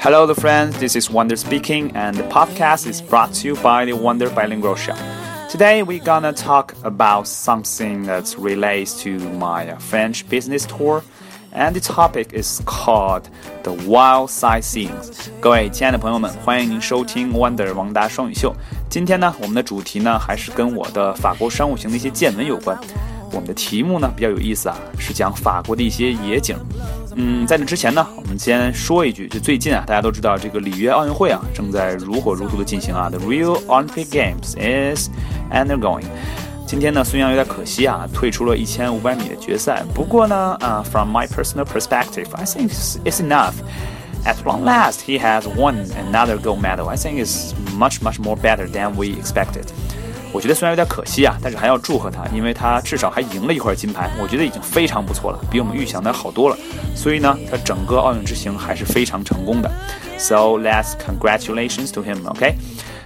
Hello, the friends. This is Wonder speaking, and the podcast is brought to you by the Wonder Bilingual Show. Today, we're gonna talk about something that relates to my French business tour, and the topic is called the wild sightseeing. 各位亲爱的朋友们，欢迎您收听 Wonder 王达双语秀。今天呢，我们的主题呢还是跟我的法国商务行的一些见闻有关。我们的题目呢比较有意思啊，是讲法国的一些野景。 嗯，在那之前呢，我们先说一句，就最近啊，大家都知道这个里约奥运会啊正在如火如荼的进行啊，The Real Olympic Games is undergoing。今天呢，孙杨有点可惜啊，退出了一千五百米的决赛。不过呢，啊，from my personal perspective，I think it's enough。At long last, he has won another gold medal. I think it's much, much more better than we expected. 我觉得虽然有点可惜啊，但是还要祝贺他，因为他至少还赢了一块金牌，我觉得已经非常不错了，比我们预想的好多了。所以呢，他整个奥运之行还是非常成功的。So let's congratulations to him, OK？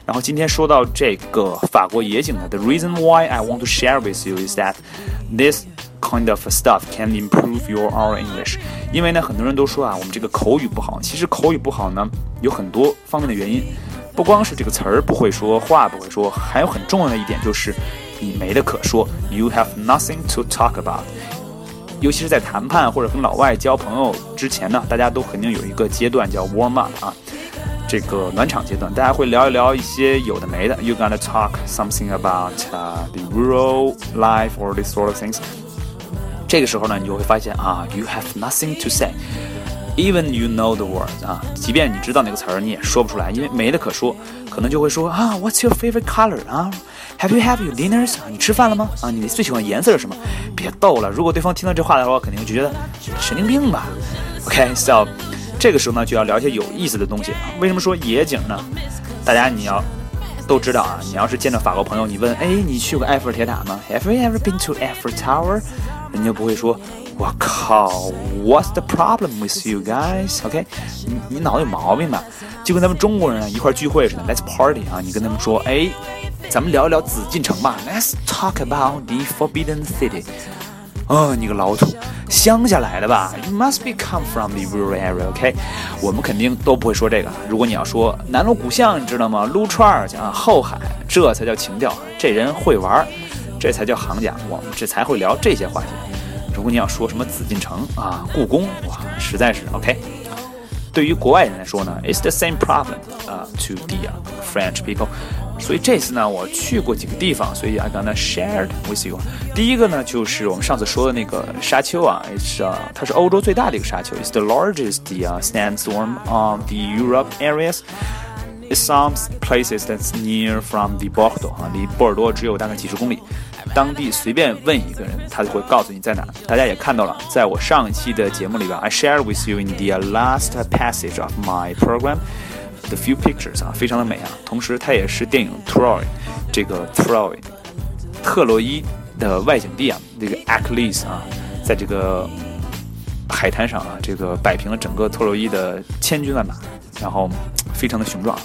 然后今天说到这个法国野景呢，The reason why I want to share with you is that this kind of stuff can improve your oral English。因为呢，很多人都说啊，我们这个口语不好，其实口语不好呢，有很多方面的原因。不光是这个词儿不会说，话不会说，还有很重要的一点就是你没得可说，you have nothing to talk about。尤其是在谈判或者跟老外交朋友之前呢，大家都肯定有一个阶段叫 warm up 啊，这个暖场阶段，大家会聊一聊一些有的没的。You gonna talk something about the rural life or this sort of things。这个时候呢，你就会发现啊，you have nothing to say。Even you know the words 啊，即便你知道那个词儿，你也说不出来，因为没得可说，可能就会说啊，What's your favorite color 啊？Have you have your dinners 啊？你吃饭了吗？啊，你最喜欢颜色是什么？别逗了，如果对方听到这话的话，肯定会觉得神经病吧？OK，so 这个时候呢，就要聊一些有意思的东西啊。为什么说野景呢？大家你要都知道啊，你要是见到法国朋友，你问，哎，你去过埃菲尔铁塔吗？Have you ever been to Eiffel Tower？人家不会说。我靠，What's the problem with you guys？OK，你你脑子有毛病吧？就跟咱们中国人一块聚会似的，Let's party 啊！你跟他们说，哎，咱们聊一聊紫禁城吧，Let's talk about the Forbidden City。哦，你个老土，乡下来的吧？You must be come from the rural area，OK？我们肯定都不会说这个。如果你要说南锣鼓巷，你知道吗？撸串儿去啊，后海，这才叫情调。这人会玩，这才叫行家。我们这才会聊这些话题。如果你要说什么紫禁城啊、故宫，哇，实在是 OK。对于国外人来说呢，It's the same problem 啊，to the French people。所以这次呢，我去过几个地方，所以 I gonna share with you。第一个呢，就是我们上次说的那个沙丘啊，It's 啊，它是欧洲最大的一个沙丘，It's the largest the sandstorm of the Europe areas。It's some places that's near from the Bordeaux 啊，离波尔多只有大概几十公里。 当地随便问一个人，他就会告诉你在哪。大家也看到了，在我上一期的节目里边，I share with you in the last passage of my program the few pictures 啊，非常的美啊。同时，它也是电影 Troy 这个 Troy 特洛伊的外景地啊，这个 Achilles 啊，在这个海滩上啊，这个摆平了整个特洛伊的千军万马，然后非常的雄壮。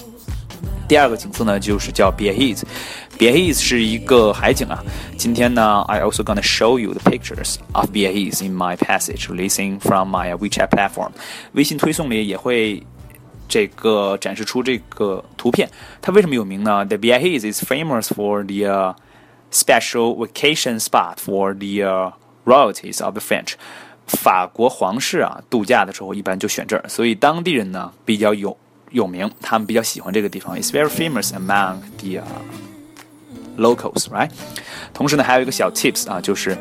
第二个景色呢，就是叫 Biarritz。Biarritz 是一个海景啊。今天呢，I also gonna show you the pictures of Biarritz in my passage releasing from my WeChat platform。微信推送里也会这个展示出这个图片。它为什么有名呢？The Biarritz is famous for the special vacation spot for the royalties of the French。法国皇室啊，度假的时候一般就选这儿，所以当地人呢比较有。 有名，他们比较喜欢这个地方，It's very famous among the locals，right？同时呢，还有一个小 tips 啊，就是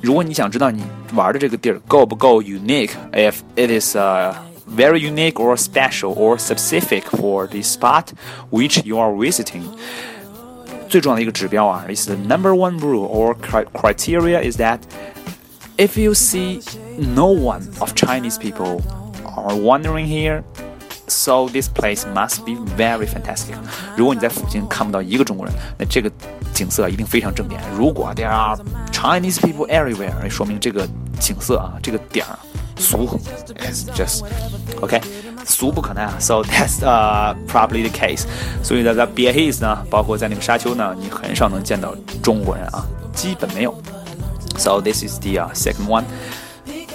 如果你想知道你玩的这个地儿够不够 unique，if it is uh very unique or special or specific for the spot which you are visiting，最重要的一个指标啊，is the number one rule or criteria is that if you see no one of Chinese people are wandering here。 So this place must be very fantastic。如果你在附近看不到一个中国人，那这个景色一定非常正点。如果 there are Chinese people everywhere，说明这个景色啊，这个点儿俗 It's just OK，俗不可耐啊。So that's uh probably the case。所以在在 Biarritz 呢，包括在那个沙丘呢，你很少能见到中国人啊，基本没有。So this is the、uh, second one。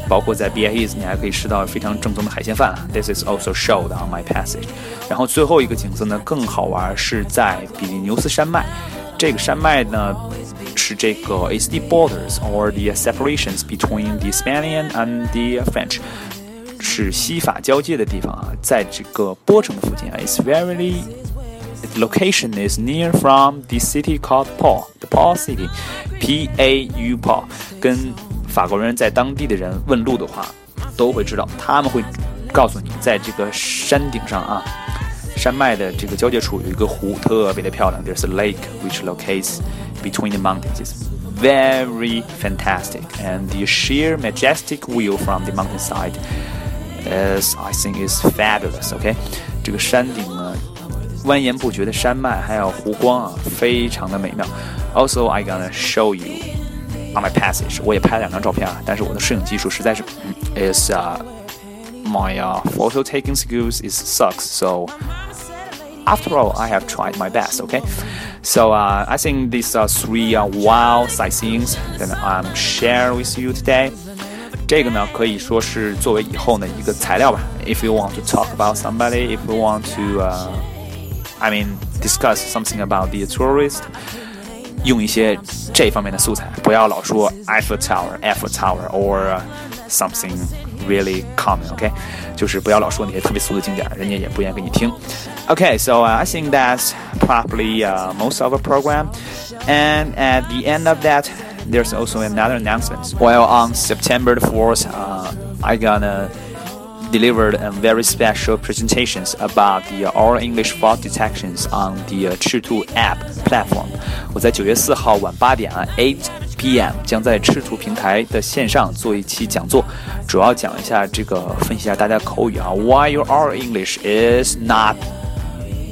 包括在 BIEs 你还可以吃到非常正宗的海鲜饭。This is also showed on my passage。然后最后一个景色呢更好玩，是在比利牛斯山脉。这个山脉呢是这个 is the borders or the separations between the Spanish and the French。是西法交界的地方啊，在这个波城附近啊，is very Its location is near from the city called Pau, the Pau city, P A U Pau，跟法国人在当地的人问路的话，都会知道，他们会告诉你，在这个山顶上啊，山脉的这个交界处有一个湖，特别的漂亮。There's a lake which locates between the mountains. It's very fantastic, and the sheer majestic view from the mountainside is, I think, is fabulous. OK，这个山顶呢。蜿蜒不绝的山脉，还有湖光啊，非常的美妙。Also, I gonna show you on my passage。我也拍了两张照片啊，但是我的摄影技术实在是，is uh my uh photo taking skills is sucks. So after all, I have tried my best. Okay, so uh, I think these are three uh, wild sightseeings that I'm share with you today. 这个呢，可以说是作为以后的一个材料吧。If you want to talk about somebody, if you want to uh I mean discuss something about the tourist， 用一些这方面的素材，不要老说 Eiffel Tower、Eiffel Tower or something really common，OK，、okay? 就是不要老说那些特别俗的景点，人家也不愿意跟你听。Okay, so uh, I think that's probably uh, most of the program. And at the end of that, there's also another announcement. Well, on September the 4th, uh, I gonna delivered a very special presentations about the oral English fault detections on the 赤兔 App platform。我在九月四号晚八点啊，8 p.m. 将在赤兔平台的线上做一期讲座，主要讲一下这个分析一下大家口语啊，Why your oral English is not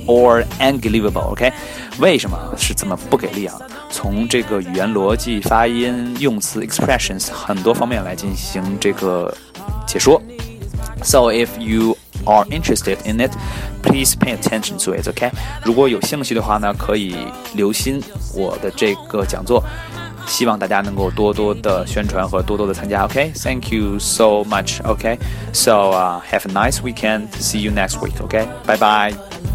or unbelievable？OK，、okay? 为什么是这么不给力啊？从这个语言逻辑、发音、用词 expressions 很多方面来进行这个解说。 So if you are interested in it, please pay attention to it. OK，如果有兴趣的话呢，可以留心我的这个讲座。希望大家能够多多的宣传和多多的参加。OK，Thank、okay? you so much. OK，so、uh, have a nice weekend. See you next week. OK，拜拜。